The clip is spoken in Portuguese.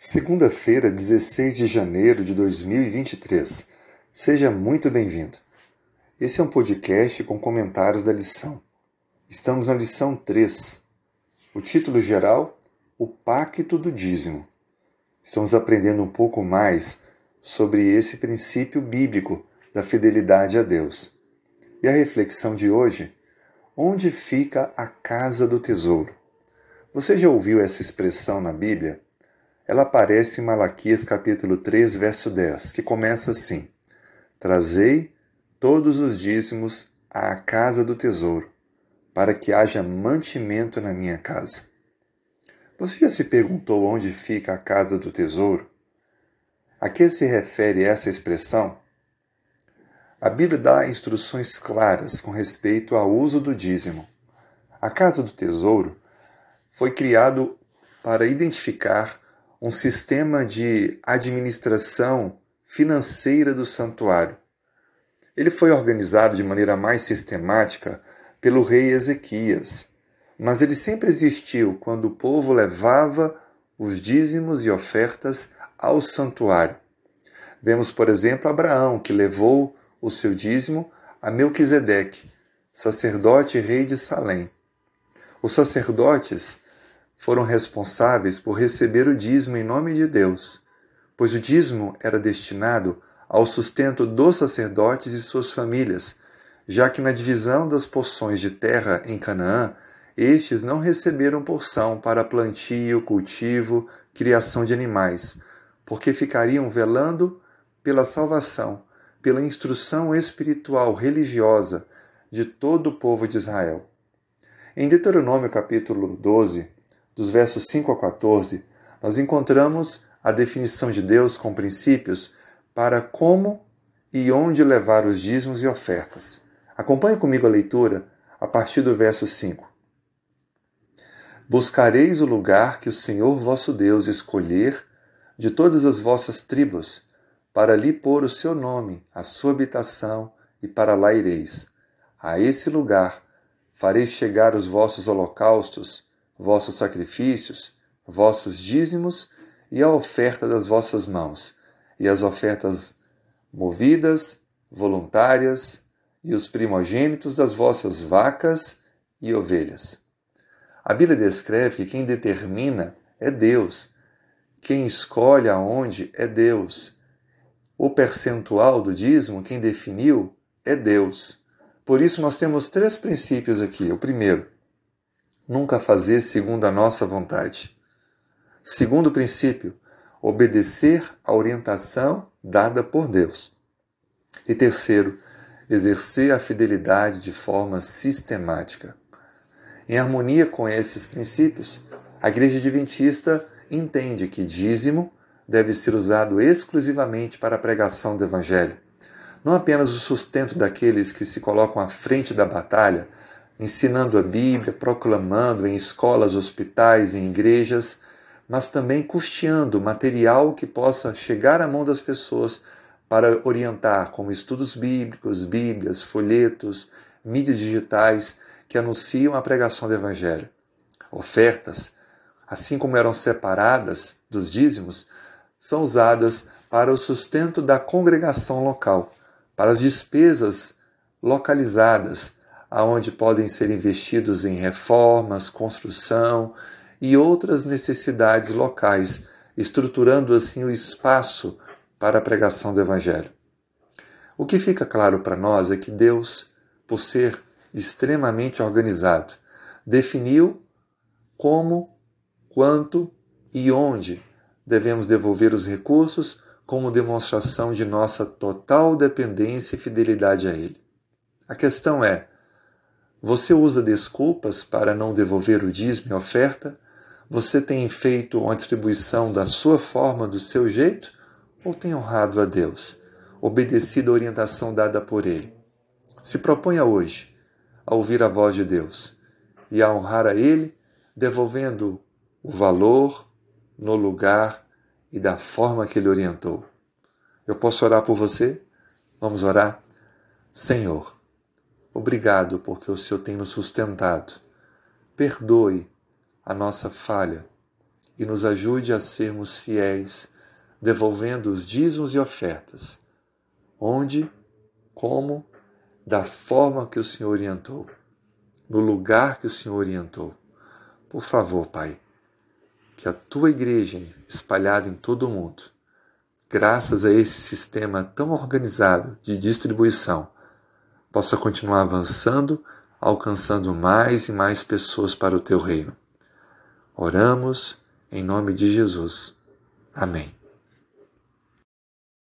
Segunda-feira, 16 de janeiro de 2023. Seja muito bem-vindo. Esse é um podcast com comentários da lição. Estamos na lição 3. O título geral: O Pacto do Dízimo. Estamos aprendendo um pouco mais sobre esse princípio bíblico da fidelidade a Deus. E a reflexão de hoje: Onde fica a casa do tesouro? Você já ouviu essa expressão na Bíblia? Ela aparece em Malaquias capítulo 3, verso 10, que começa assim: Trazei todos os dízimos à casa do tesouro, para que haja mantimento na minha casa. Você já se perguntou onde fica a casa do tesouro? A que se refere essa expressão? A Bíblia dá instruções claras com respeito ao uso do dízimo. A casa do tesouro foi criado para identificar um sistema de administração financeira do santuário. Ele foi organizado de maneira mais sistemática pelo rei Ezequias, mas ele sempre existiu quando o povo levava os dízimos e ofertas ao santuário. Vemos, por exemplo, Abraão, que levou o seu dízimo a Melquisedeque, sacerdote rei de Salém. Os sacerdotes foram responsáveis por receber o dízimo em nome de Deus, pois o dízimo era destinado ao sustento dos sacerdotes e suas famílias, já que na divisão das porções de terra em Canaã, estes não receberam porção para plantio, cultivo, criação de animais, porque ficariam velando pela salvação, pela instrução espiritual religiosa de todo o povo de Israel. Em Deuteronômio capítulo 12, dos versos 5 a 14, nós encontramos a definição de Deus com princípios para como e onde levar os dízimos e ofertas. Acompanhe comigo a leitura a partir do verso 5. Buscareis o lugar que o Senhor vosso Deus escolher de todas as vossas tribos, para lhe pôr o seu nome, a sua habitação, e para lá ireis. A esse lugar fareis chegar os vossos holocaustos, vossos sacrifícios, vossos dízimos e a oferta das vossas mãos, e as ofertas movidas, voluntárias, e os primogênitos das vossas vacas e ovelhas. A Bíblia descreve que quem determina é Deus, quem escolhe aonde é Deus. O percentual do dízimo, quem definiu, é Deus. Por isso, nós temos três princípios aqui. O primeiro, nunca fazer segundo a nossa vontade. Segundo princípio, obedecer à orientação dada por Deus. E terceiro, exercer a fidelidade de forma sistemática. Em harmonia com esses princípios, a Igreja Adventista entende que dízimo deve ser usado exclusivamente para a pregação do Evangelho, não apenas o sustento daqueles que se colocam à frente da batalha ensinando a Bíblia, proclamando em escolas, hospitais e igrejas, mas também custeando material que possa chegar à mão das pessoas para orientar, como estudos bíblicos, Bíblias, folhetos, mídias digitais que anunciam a pregação do Evangelho. Ofertas, assim como eram separadas dos dízimos, são usadas para o sustento da congregação local, para as despesas localizadas aonde podem ser investidos em reformas, construção e outras necessidades locais, estruturando assim o espaço para a pregação do Evangelho. O que fica claro para nós é que Deus, por ser extremamente organizado, definiu como, quanto e onde devemos devolver os recursos como demonstração de nossa total dependência e fidelidade a Ele. A questão é: você usa desculpas para não devolver o dízimo e oferta? Você tem feito uma atribuição da sua forma, do seu jeito? Ou tem honrado a Deus, obedecido a orientação dada por Ele? Se proponha hoje a ouvir a voz de Deus e a honrar a Ele, devolvendo o valor no lugar e da forma que Ele orientou. Eu posso orar por você? Vamos orar? Senhor, Obrigado porque o Senhor tem nos sustentado. Perdoe a nossa falha e nos ajude a sermos fiéis, devolvendo os dízimos e ofertas, onde, como, da forma que o Senhor orientou, no lugar que o Senhor orientou. Por favor, Pai, que a tua igreja espalhada em todo o mundo, graças a esse sistema tão organizado de distribuição, possa continuar avançando, alcançando mais e mais pessoas para o teu reino. Oramos em nome de Jesus. Amém.